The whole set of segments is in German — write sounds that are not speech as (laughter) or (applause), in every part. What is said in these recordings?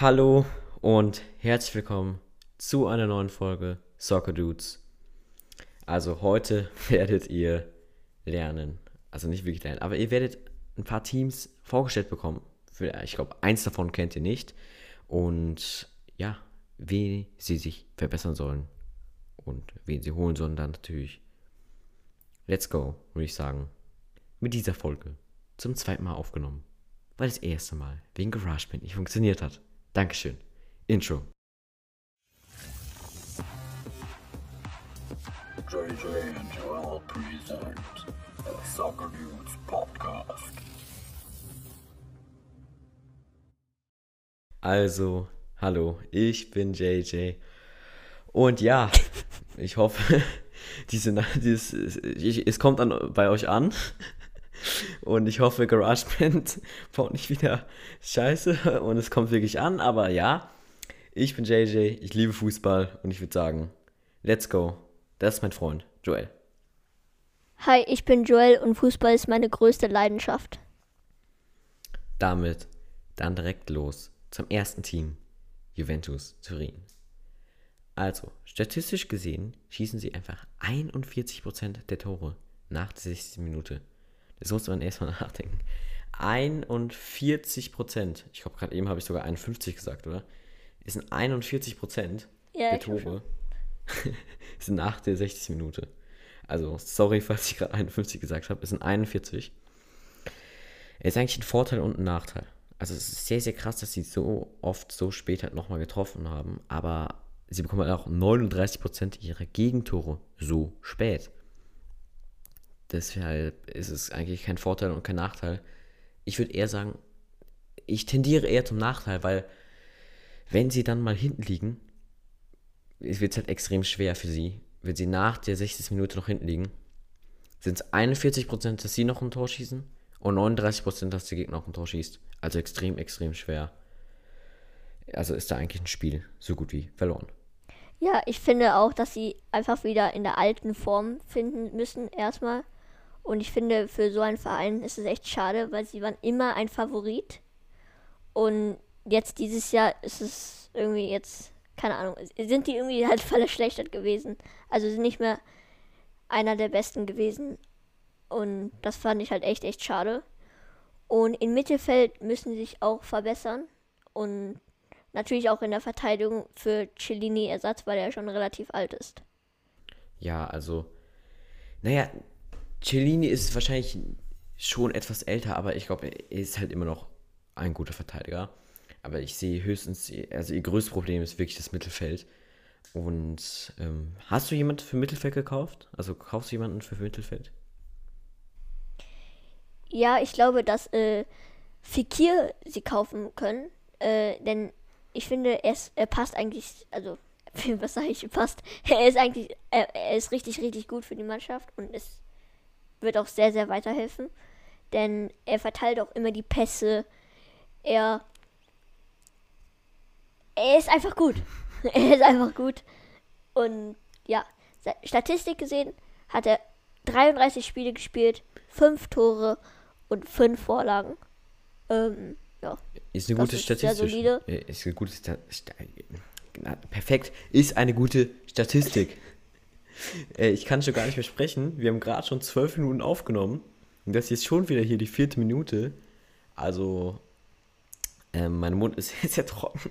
Hallo und herzlich willkommen zu einer neuen Folge Soccer Dudes. Also heute (laughs) werdet ihr lernen, also nicht wirklich lernen, aber ihr werdet ein paar Teams vorgestellt bekommen. Ich glaube, eins davon kennt ihr nicht. Und ja, wie sie sich verbessern sollen und wen sie holen sollen, dann natürlich. Let's go, würde ich sagen. Mit dieser Folge zum zweiten Mal aufgenommen, weil das erste Mal wegen GarageBand nicht funktioniert hat. Dankeschön. Intro. JJ and Joel present the Soccer News Podcast. Also, hallo, ich bin JJ. Und ja, (laughs) ich hoffe, (laughs) diese, dieses, es kommt dann bei euch an. Und ich hoffe, GarageBand (laughs) baut nicht wieder Scheiße und es kommt wirklich an. Aber ja, ich bin JJ, ich liebe Fußball und ich würde sagen, let's go. Das ist mein Freund, Joel. Hi, ich bin Joel und Fußball ist meine größte Leidenschaft. Damit dann direkt los zum ersten Team, Juventus Turin. Also, statistisch gesehen schießen sie einfach 41% der Tore nach der 60. Minute. Das muss man erstmal (laughs) nachdenken. 41 Prozent. Ich glaube, gerade eben habe ich sogar 51 gesagt, oder? Es sind 41 Prozent Ja, der Tore. (laughs) sind nach der 60 Minute. Also, sorry, (laughs) falls ich gerade 51 gesagt habe. Es sind 41. Es ist eigentlich ein Vorteil und ein Nachteil. Also, es ist sehr, sehr krass, dass sie so oft so spät halt nochmal getroffen haben. Aber sie bekommen halt auch 39 Prozent ihrer Gegentore so spät. Deshalb ist es eigentlich kein Vorteil und kein Nachteil. Ich würde eher sagen, ich tendiere eher zum Nachteil, weil wenn sie dann mal hinten liegen, wird es halt extrem schwer für sie. Wenn sie nach der 60. Minute noch hinten liegen, sind es 41%, dass sie noch ein Tor schießen und 39%, dass der Gegner noch ein Tor schießt. Also extrem, extrem schwer. Also ist da eigentlich ein Spiel so gut wie verloren. Ja, ich finde auch, dass sie einfach wieder in der alten Form finden müssen, erstmal. Und ich finde, für so einen Verein ist es echt schade, weil sie waren immer ein Favorit. Und jetzt dieses Jahr ist es irgendwie jetzt, keine Ahnung, sind die irgendwie halt (laughs) verschlechtert gewesen. Also sind nicht mehr einer der besten gewesen. Und das fand ich halt echt, echt schade. Und im Mittelfeld müssen sie sich auch verbessern. Und natürlich auch in der Verteidigung für Cellini Ersatz, weil er schon relativ alt ist. Ja, also, naja, Cellini ist wahrscheinlich schon etwas älter, aber ich glaube, er ist halt immer noch ein guter Verteidiger. Aber ich sehe höchstens, also ihr größtes Problem ist wirklich das Mittelfeld. Und ähm, hast du jemanden für Mittelfeld gekauft? Also kaufst du jemanden für Mittelfeld? Ja, ich glaube, dass äh, Fikir sie kaufen können, äh, denn ich finde, er, ist, er passt eigentlich, also, (laughs) was sage ich, passt, er ist eigentlich, er, er ist richtig, richtig gut für die Mannschaft und es wird auch sehr, sehr weiterhelfen, denn er verteilt auch immer die Pässe, er, er ist einfach gut, (laughs) er ist einfach gut und ja, Statistik gesehen hat er 33 Spiele gespielt, 5 Tore und 5 Vorlagen. Ähm, ja. Ist eine Das gute ist Statistik. Äh, Ist eine gute Sta Sta Na, Perfekt. Ist eine gute Statistik. Äh, ich kann schon gar nicht mehr sprechen. Wir haben gerade schon zwölf Minuten aufgenommen. Und das ist schon wieder hier die vierte Minute. Also, ähm, mein Mund ist (laughs) jetzt sehr trocken.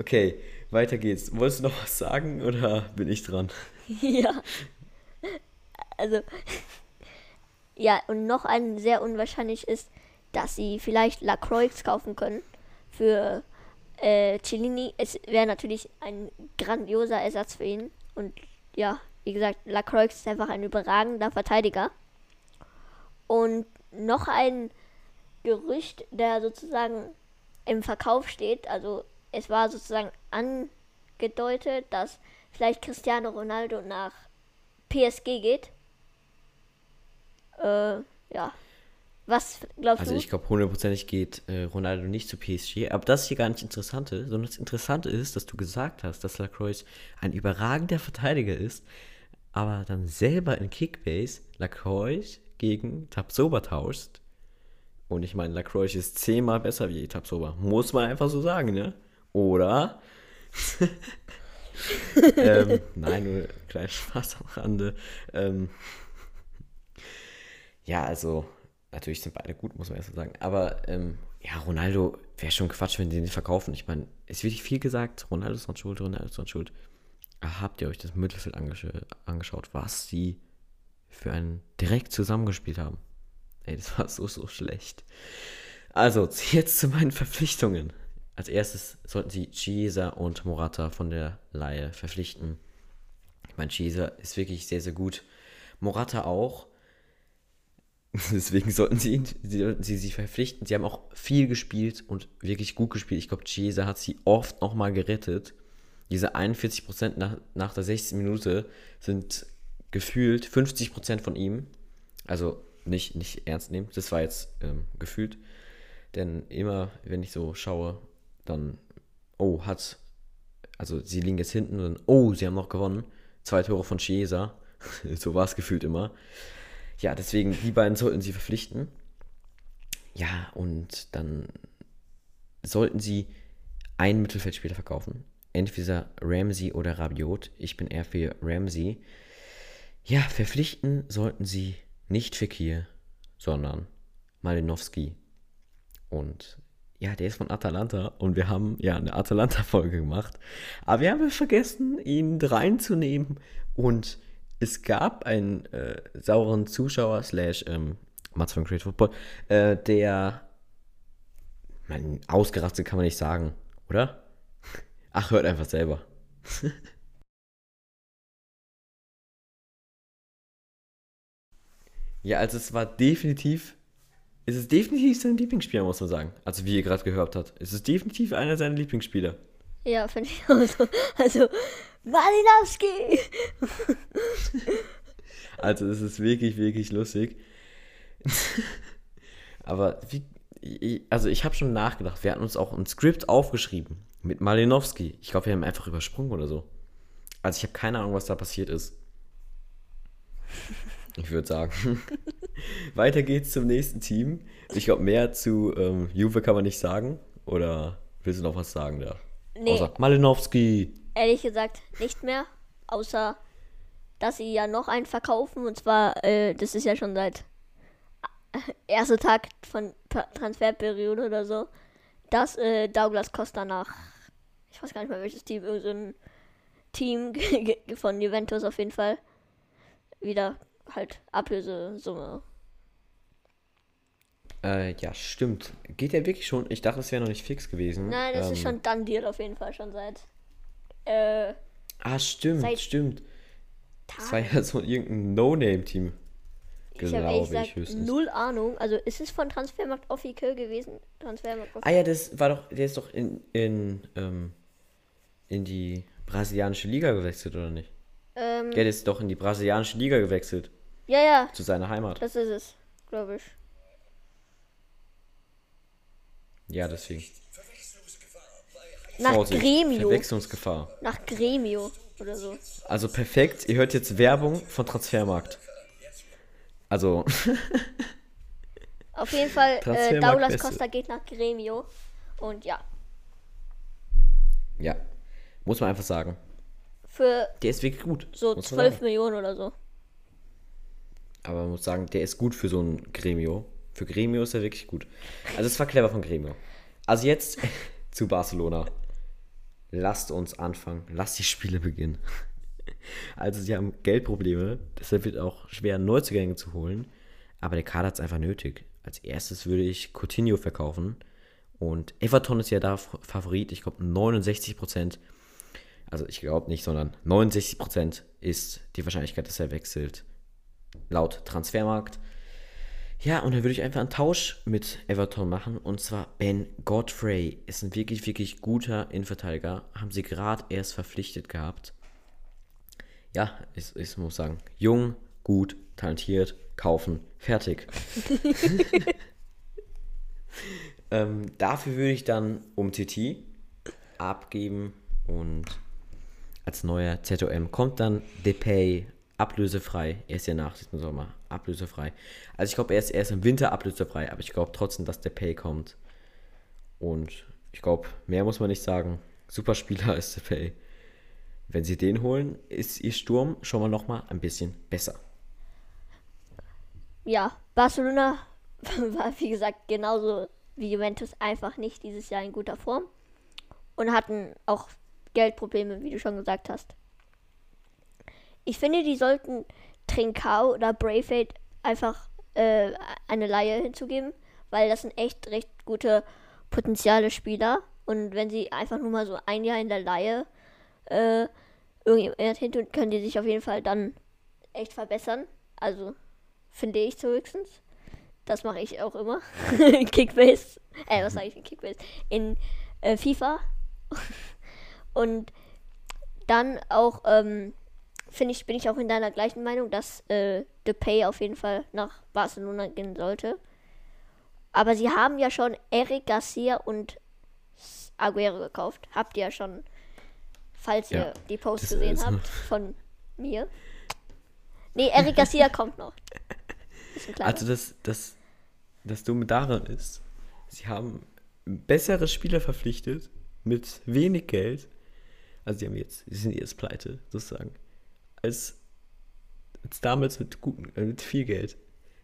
okay, weiter geht's. Wolltest du noch was sagen oder bin ich dran? (laughs) ja. Also, ja, und noch ein sehr unwahrscheinlich ist, dass sie vielleicht Lacroix kaufen können für äh, Cellini. Es wäre natürlich ein grandioser Ersatz für ihn. Und ja, wie gesagt, Lacroix ist einfach ein überragender Verteidiger. Und noch ein Gerücht, der sozusagen im Verkauf steht, also es war sozusagen angedeutet, dass vielleicht Cristiano Ronaldo nach PSG geht. Äh, ja. Was glaubst Also du? ich glaube, hundertprozentig geht äh, Ronaldo nicht zu PSG. Aber das ist hier gar nicht Interessante, sondern das Interessante ist, dass du gesagt hast, dass Lacroix ein überragender Verteidiger ist, aber dann selber in Kickbase Lacroix gegen Tabsoba tauscht Und ich meine, Lacroix ist zehnmal besser wie Tapsoba. Muss man einfach so sagen, ne? Oder? (laughs) ähm, nein, nur kleiner Spaß am Rande. Ähm, ja, also, natürlich sind beide gut, muss man erst mal sagen. Aber ähm, ja, Ronaldo wäre schon Quatsch, wenn die den verkaufen. Ich meine, es wird viel gesagt, Ronaldo ist dran schuld, Ronaldo ist dran schuld. Aber habt ihr euch das Mittelfeld angesch angeschaut, was die für einen direkt zusammengespielt haben? Ey, das war so, so schlecht. Also, (laughs) jetzt zu meinen Verpflichtungen. Als erstes sollten sie Chiesa und Morata von der Laie verpflichten. Ich meine, Chiesa ist wirklich sehr, sehr gut. Morata auch. (laughs) Deswegen sollten sie, sollten sie sie verpflichten. Sie haben auch viel gespielt und wirklich gut gespielt. Ich glaube, Chiesa hat sie oft nochmal gerettet. Diese 41% nach, nach der 16. Minute sind gefühlt 50% von ihm. Also nicht, nicht ernst nehmen. Das war jetzt ähm, gefühlt. Denn immer, wenn ich so schaue, dann, oh, hat, also sie liegen jetzt hinten und dann, oh, sie haben noch gewonnen. Zwei Tore von Chiesa. (laughs) so war es gefühlt immer. Ja, deswegen, die beiden sollten sie verpflichten. Ja, und dann sollten sie einen Mittelfeldspieler verkaufen. Entweder Ramsey oder Rabiot. Ich bin eher für Ramsey. Ja, verpflichten sollten sie nicht Fekir, sondern Malinowski. Und ja, der ist von Atalanta und wir haben ja eine Atalanta-Folge gemacht. Aber wir haben vergessen, ihn reinzunehmen und es gab einen äh, sauren Zuschauer, slash ähm, Mats von Great Football, äh, der, man, ausgerastet kann man nicht sagen, oder? Ach, hört einfach selber. (laughs) ja, also es war definitiv, es ist definitiv sein Lieblingsspieler, muss man sagen. Also wie ihr gerade gehört habt. Es ist definitiv einer seiner Lieblingsspieler. Ja, finde ich auch so. Also, Malinowski! Also es ist wirklich, wirklich lustig. Aber wie, also ich habe schon nachgedacht. Wir hatten uns auch ein Skript aufgeschrieben mit Malinowski. Ich glaube, wir haben einfach übersprungen oder so. Also ich habe keine Ahnung, was da passiert ist. Ich würde sagen. (laughs) Weiter geht's zum nächsten Team. Ich glaube, mehr zu ähm, Juve kann man nicht sagen. Oder willst du noch was sagen da? Nee, Außer Malinowski. ehrlich gesagt nicht mehr. Außer, dass sie ja noch einen verkaufen. Und zwar, äh, das ist ja schon seit äh, erster Tag von Transferperiode oder so, dass äh, Douglas Costa nach, ich weiß gar nicht mehr welches Team, irgendein Team (laughs) von Juventus auf jeden Fall, wieder halt Ablösesumme. Äh, ja, stimmt. Geht der wirklich schon? Ich dachte, es wäre noch nicht fix gewesen. Nein, das ist Ähm, schon done deal auf jeden Fall, schon seit äh, Ah, stimmt, seit stimmt. Das war Tagen. ja so irgendein No-Name-Team. Ich habe ehrlich ich gesagt höchstens. null Ahnung. Also ist es von Transfermarkt offiziell gewesen? Transfermarkt Ah ja, das war doch, der ist doch in, in, ähm, in die brasilianische Liga gewechselt, oder nicht? ähm, der ist doch in die brasilianische Liga gewechselt, ja, ja, zu seiner Heimat. das ist es, glaube ich. Ja, deswegen. Nach Vorsicht, Gremio. Verwechslungsgefahr. Nach Gremio oder so. Also perfekt, ihr hört jetzt Werbung von Transfermarkt. Also, Auf jeden Fall, äh, Beste. Costa geht nach Gremio. Und ja, ja, muss man einfach sagen. für Der ist wirklich gut. so muss man 12 sagen. Millionen oder so. Aber man muss sagen, der ist gut für so ein Gremio. Für Gremio ist er wirklich gut. Also es war clever von Gremio. Also jetzt (laughs) zu Barcelona. Lasst uns anfangen. Lasst die Spiele beginnen. (laughs) Also sie haben Geldprobleme. Deshalb wird auch schwer, Neuzugänge zu holen. Aber der Kader hat es einfach nötig. Als erstes würde ich Coutinho verkaufen. Und Everton ist ja da Favorit. Ich glaube 69%. Also ich glaube nicht, sondern 69% ist die Wahrscheinlichkeit, dass er wechselt laut Transfermarkt. Ja, und dann würde ich einfach einen Tausch mit Everton machen. Und zwar Ben Godfrey ist ein wirklich, wirklich guter Innenverteidiger. Haben sie gerade erst verpflichtet gehabt. Ja, ich, ich muss sagen, jung, gut, talentiert, kaufen, fertig. (laughs) ähm, dafür würde ich dann um TT abgeben und als neuer ZOM kommt dann Depay ablösefrei. Er ist ja nach diesem Sommer ablösefrei. Also ich glaube, er ist erst im Winter ablösefrei, aber ich glaube trotzdem, dass der Pay kommt. Und ich glaube, mehr muss man nicht sagen. Super Spieler (laughs) ist der Pay. Wenn sie den holen, ist ihr Sturm schon mal nochmal ein bisschen besser. Ja, Barcelona (laughs) war wie gesagt genauso wie Juventus einfach nicht dieses Jahr in guter Form und hatten auch Geldprobleme, wie du schon gesagt hast. Ich finde, die sollten Trincao oder Braithwaite einfach äh, eine Laie hinzugeben, weil das sind echt recht gute potenziale Spieler. Und wenn sie einfach nur mal so ein Jahr in der Laie äh, irgendjemand hin tun, können die sich auf jeden Fall dann echt verbessern. Also finde ich zumindest. Das mache ich auch immer. (laughs) Kickbase. Äh, was sage ich in Kickbase? In äh, FIFA. (laughs) Und dann auch, ähm, finde ich, bin ich auch in deiner gleichen Meinung, dass äh, Depay auf jeden Fall nach Barcelona gehen sollte. Aber sie haben ja schon Eric Garcia und Aguero gekauft. Habt ihr ja schon, falls Ja, ihr die Post gesehen ist- habt (laughs) von mir. Nee, Eric Garcia (laughs) kommt noch. Also das, das, das Dumme daran ist, sie haben bessere Spieler verpflichtet mit wenig Geld. Also sie haben jetzt, sie sind jetzt pleite, sozusagen. Als, als damals mit guten, äh, mit viel Geld.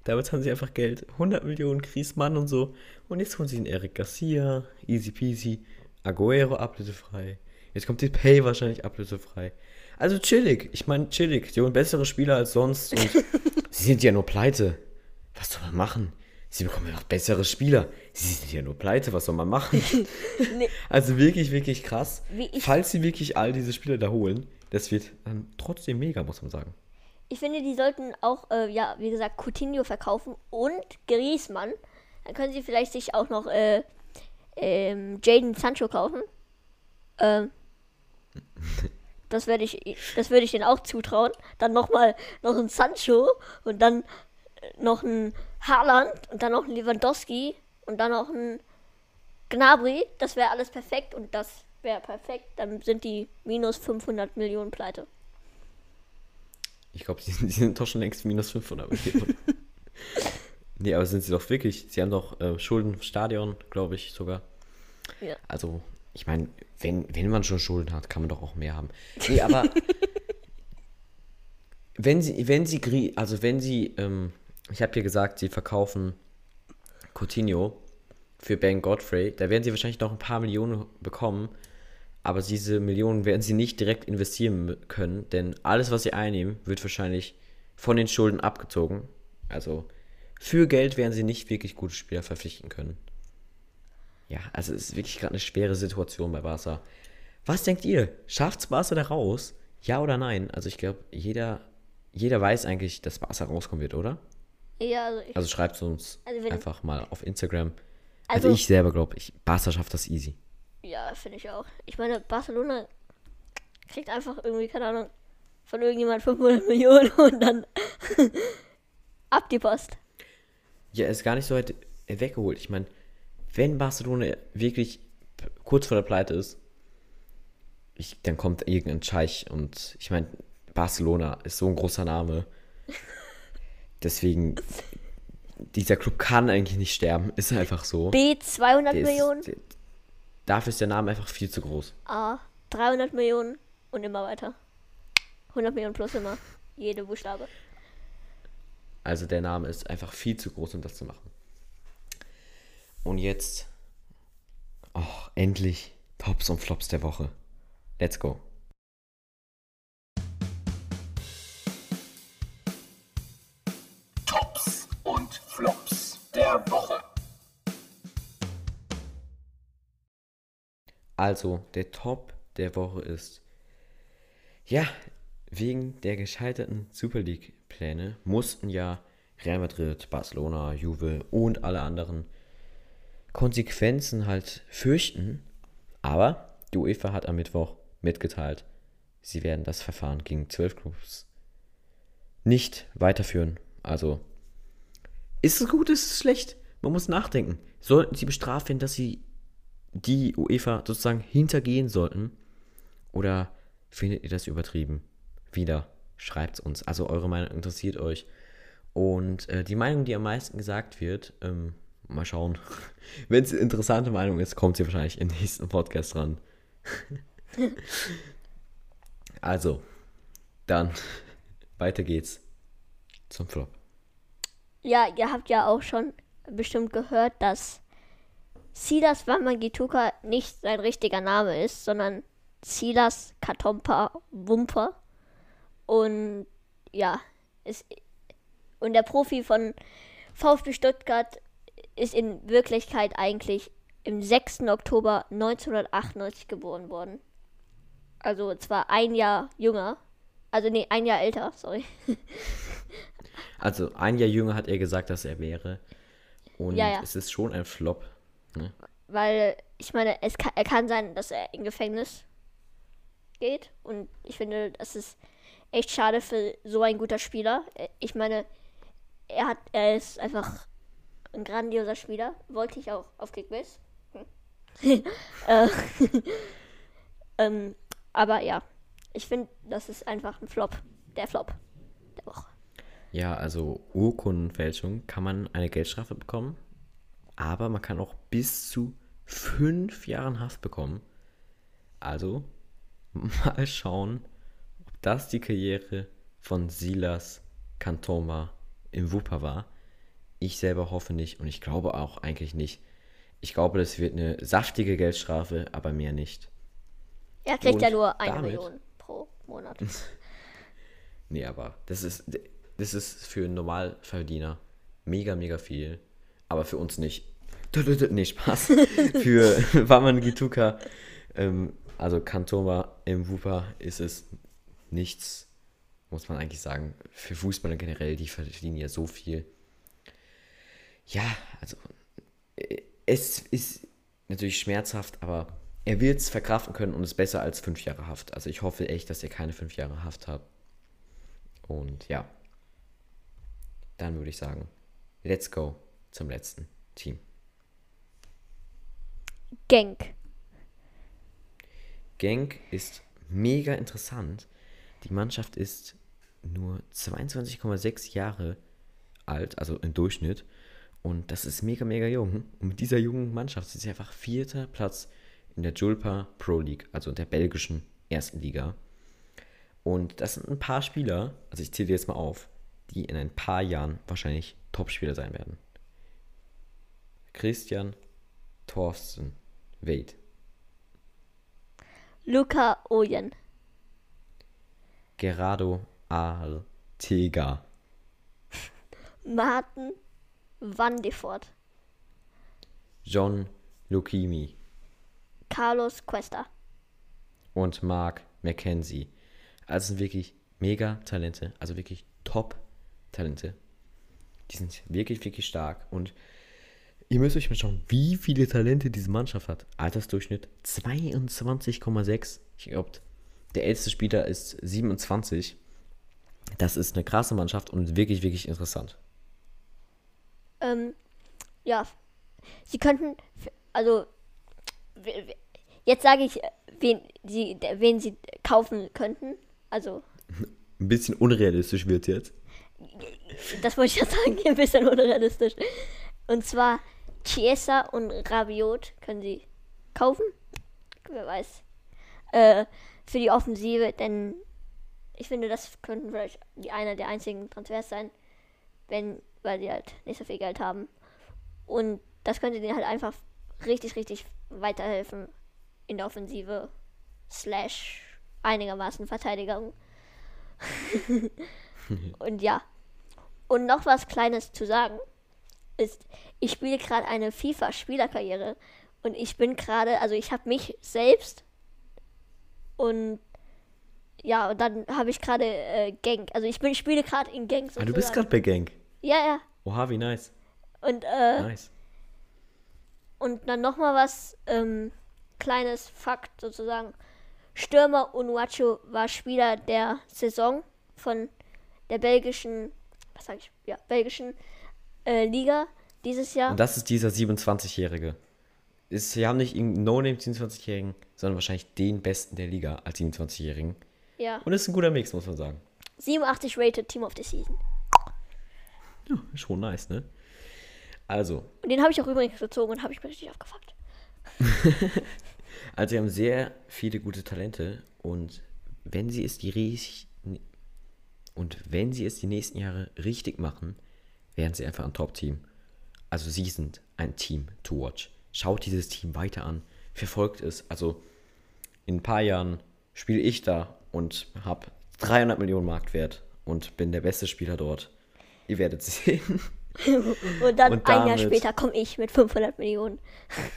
Damals haben sie einfach Geld, 100 Millionen Griezmann und so. Und jetzt holen sie einen Eric Garcia, easy peasy, Aguero ablösefrei. Jetzt kommt die Pay wahrscheinlich ablösefrei. Also chillig. Ich meine, chillig. Die holen bessere Spieler als sonst. Und (laughs) sie sind ja nur pleite. Was soll man machen? Sie bekommen ja noch bessere Spieler. Sie sind ja nur pleite. Was soll man machen? (laughs) Nee. Also wirklich, wirklich krass. Falls sie wirklich all diese Spieler da holen, das wird dann trotzdem mega, muss man sagen. Ich finde, die sollten auch, äh, ja, wie gesagt, Coutinho verkaufen und Griezmann. Dann können sie vielleicht sich auch noch äh, ähm, Jaden Sancho kaufen. Ähm, (laughs) das werde ich, das würde ich denen auch zutrauen. Dann nochmal noch ein Sancho und dann äh, noch ein Haaland und dann noch ein Lewandowski und dann noch ein Gnabry. Das wäre alles perfekt und das wäre perfekt. Dann sind die minus 500 Millionen pleite. Ich glaube, sie, sind- (laughs) sie sind doch schon längst minus 500 Millionen. (laughs) nee, aber sind sie doch wirklich. Sie haben doch äh, Schulden im Stadion, glaube ich sogar. Ja. Also, ich meine, wenn, wenn man schon Schulden hat, kann man doch auch mehr haben. Nee, aber (laughs) wenn sie, wenn sie, also wenn sie, ähm, ich habe dir gesagt, sie verkaufen Coutinho für Ben Godfrey, da werden sie wahrscheinlich noch ein paar Millionen bekommen, aber diese Millionen werden sie nicht direkt investieren können, denn alles, was sie einnehmen, wird wahrscheinlich von den Schulden abgezogen. Also für Geld werden sie nicht wirklich gute Spieler verpflichten können. Ja, also es ist wirklich gerade eine schwere Situation bei Barca. Was denkt ihr? Schafft's Barca da raus? Ja oder nein? Also ich glaube, jeder, jeder weiß eigentlich, dass Barca rauskommen wird, oder? Ja, also ich, Also schreibt uns Also einfach mal auf Instagram. Also, Also- ich selber glaube, ich, Barca schafft das easy. Ja, finde ich auch. Ich meine, Barcelona kriegt einfach irgendwie, keine Ahnung, von irgendjemand 500 (laughs) Millionen und dann (laughs) ab die Post. Ja, ist gar nicht so weit weggeholt. Ich meine, wenn Barcelona wirklich kurz vor der Pleite ist, ich, dann kommt irgendein Scheich und ich meine, Barcelona ist so ein großer Name. (laughs) Deswegen, dieser Club kann eigentlich nicht sterben. Ist einfach so. B 200 Der ist- Millionen, der- dafür ist der Name einfach viel zu groß. A 300 Millionen und immer weiter. 100 Millionen plus immer. Jede Buchstabe. Also der Name ist einfach viel zu groß, um das zu machen. Und jetzt, oh, endlich Tops und Flops der Woche. Let's go. Tops und Flops der Woche. Also, der Top der Woche ist, ja, wegen der gescheiterten Super League-Pläne mussten ja Real Madrid, Barcelona, Juve und alle anderen Konsequenzen halt fürchten. Aber die UEFA hat am Mittwoch mitgeteilt, sie werden das Verfahren gegen zwölf Clubs nicht weiterführen. Also, ist es gut, ist es schlecht? Man muss nachdenken. Sollten sie bestraft werden, dass sie die UEFA sozusagen hintergehen sollten? Oder findet ihr das übertrieben? Wieder. schreibt uns. Also eure Meinung interessiert euch. Und äh, die Meinung, die am meisten gesagt wird, ähm, mal schauen. (laughs) Wenn es eine interessante Meinung ist, kommt sie wahrscheinlich im nächsten Podcast dran. (laughs) also, dann (laughs) weiter geht's zum Flop. Ja, ihr habt ja auch schon bestimmt gehört, dass Silas Wamangituka nicht sein richtiger Name ist, sondern Silas Katompa Wumper. Und ja, ist, und der Profi von VfB Stuttgart ist in Wirklichkeit eigentlich im 6. Oktober 1998 geboren worden. Also zwar ein Jahr jünger, also nee, ein Jahr älter, sorry. Also ein Jahr jünger hat er gesagt, dass er wäre. Und Ja, ja. es ist schon ein Flop. Ne? Weil ich meine, es kann, er kann sein, dass er in Gefängnis geht. Und ich finde, das ist echt schade für so ein guter Spieler. Äh, Ich meine, er hat, er ist einfach ein grandioser Spieler. Wollte ich auch auf Kickbase. Hm. (laughs) äh, (laughs) ähm, aber ja, ich finde, das ist einfach ein Flop. Der Flop der Woche. Ja, also Urkundenfälschung kann man eine Geldstrafe bekommen, aber man kann auch bis zu fünf Jahren Haft bekommen. Also (laughs) mal schauen, ob das die Karriere von Silas Kantoma im Wupper war. Ich selber hoffe nicht und ich glaube auch eigentlich nicht. Ich glaube, das wird eine saftige Geldstrafe, aber mehr nicht. Er kriegt Und ja nur eine damit- Million pro Monat. (laughs) Nee, aber das ist, das ist für einen Normalverdiener mega, mega viel. Aber für uns nicht. Nee, Spaß. (laughs) für (laughs) Waman Gituka, ähm, also Kantoma im Wupa, ist es nichts, muss man eigentlich sagen. Für Fußballer generell, die verdienen ja so viel. Ja, also äh, es ist natürlich schmerzhaft, aber er wird es verkraften können und ist besser als fünf Jahre Haft. Also ich hoffe echt, dass ihr keine fünf Jahre Haft habt. Und ja, dann würde ich sagen, let's go zum letzten Team. Genk. Genk ist mega interessant. Die Mannschaft ist nur 22,6 Jahre alt, also im Durchschnitt. Und das ist mega, mega jung. Und mit dieser jungen Mannschaft sind sie einfach vierter Platz in der Julpa Pro League, also der belgischen ersten Liga. Und das sind ein paar Spieler, also ich zähle jetzt mal auf, die in ein paar Jahren wahrscheinlich Topspieler sein werden. Christian Thorsten Wade, Luca Oyen. Gerardo Artega, (laughs) Martin Van de Voort. John Lukimi Carlos Cuesta. und Mark McKenzie. Also sind wirklich mega Talente, also wirklich Top-Talente. Die sind wirklich, wirklich stark. Und ihr müsst euch mal schauen, wie viele Talente diese Mannschaft hat. Altersdurchschnitt 22,6. Ich glaube, der älteste Spieler ist 27. Das ist eine krasse Mannschaft und wirklich, wirklich interessant. Ähm, ja, sie könnten, also, jetzt sage ich, wen sie, wen sie kaufen könnten. Also, (laughs) Ein bisschen unrealistisch wird jetzt. das wollte ich ja sagen, ein bisschen unrealistisch. Und zwar Chiesa und Rabiot können sie kaufen. Wer weiß. Äh, für die Offensive, denn ich finde, das könnten vielleicht die einer der einzigen Transfers sein, wenn, weil sie halt nicht so viel Geld haben. Und das könnte denen halt einfach richtig, richtig weiterhelfen in der Offensive slash einigermaßen Verteidigung. (laughs) (laughs) Und ja. Und noch was Kleines zu sagen ist, ich spiele gerade eine FIFA-Spielerkarriere und ich bin gerade, also ich habe mich selbst und ja, und dann habe ich gerade äh, Genk. Also ich bin, spiele gerade in Genk Ah, du bist gerade bei Genk. Ja, ja. Oha, wie nice. Und, äh, Nice. und dann nochmal was, ähm, kleines Fakt sozusagen. Stürmer Unuachu war Spieler der Saison von der belgischen, was sag ich, ja, belgischen äh, Liga dieses Jahr. Und das ist dieser 27-Jährige. Ist- Sie haben nicht irgendeinen No-Name 27-Jährigen, sondern wahrscheinlich den Besten der Liga als 27-Jährigen. Ja. Und ist ein guter Mix, muss man sagen. 87 rated Team of the Season. Ja, schon nice, ne? Also, Und den habe ich auch übrigens gezogen und habe ich mir richtig aufgefuckt. (laughs) also wir haben sehr viele gute Talente und wenn sie es die ries- und wenn sie es die nächsten Jahre richtig machen, werden sie einfach ein Top-Team. Also sie sind ein Team to watch. Schaut dieses Team weiter an, verfolgt es. Also in ein paar Jahren spiele ich da und habe 300 Millionen Marktwert und bin der beste Spieler dort. Ihr werdet (laughs) sehen. (laughs) Und dann Und ein Jahr damit- später komme ich mit 500 Millionen.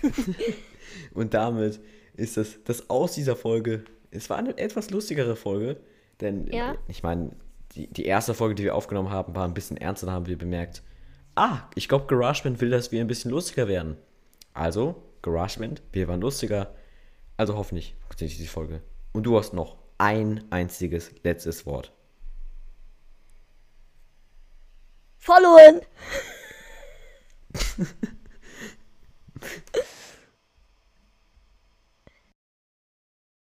(laughs) Und damit ist das, das aus dieser Folge. Es war eine etwas lustigere Folge, denn Ja. äh, ich meine, die, die erste Folge, die wir aufgenommen haben, war ein bisschen ernster. Da haben wir bemerkt, ah, ich glaube, GarageBand will, dass wir ein bisschen lustiger werden. Also, GarageBand, wir waren lustiger. Also hoffentlich funktioniert diese Folge. Und du hast noch ein einziges letztes Wort. Followen! (laughs)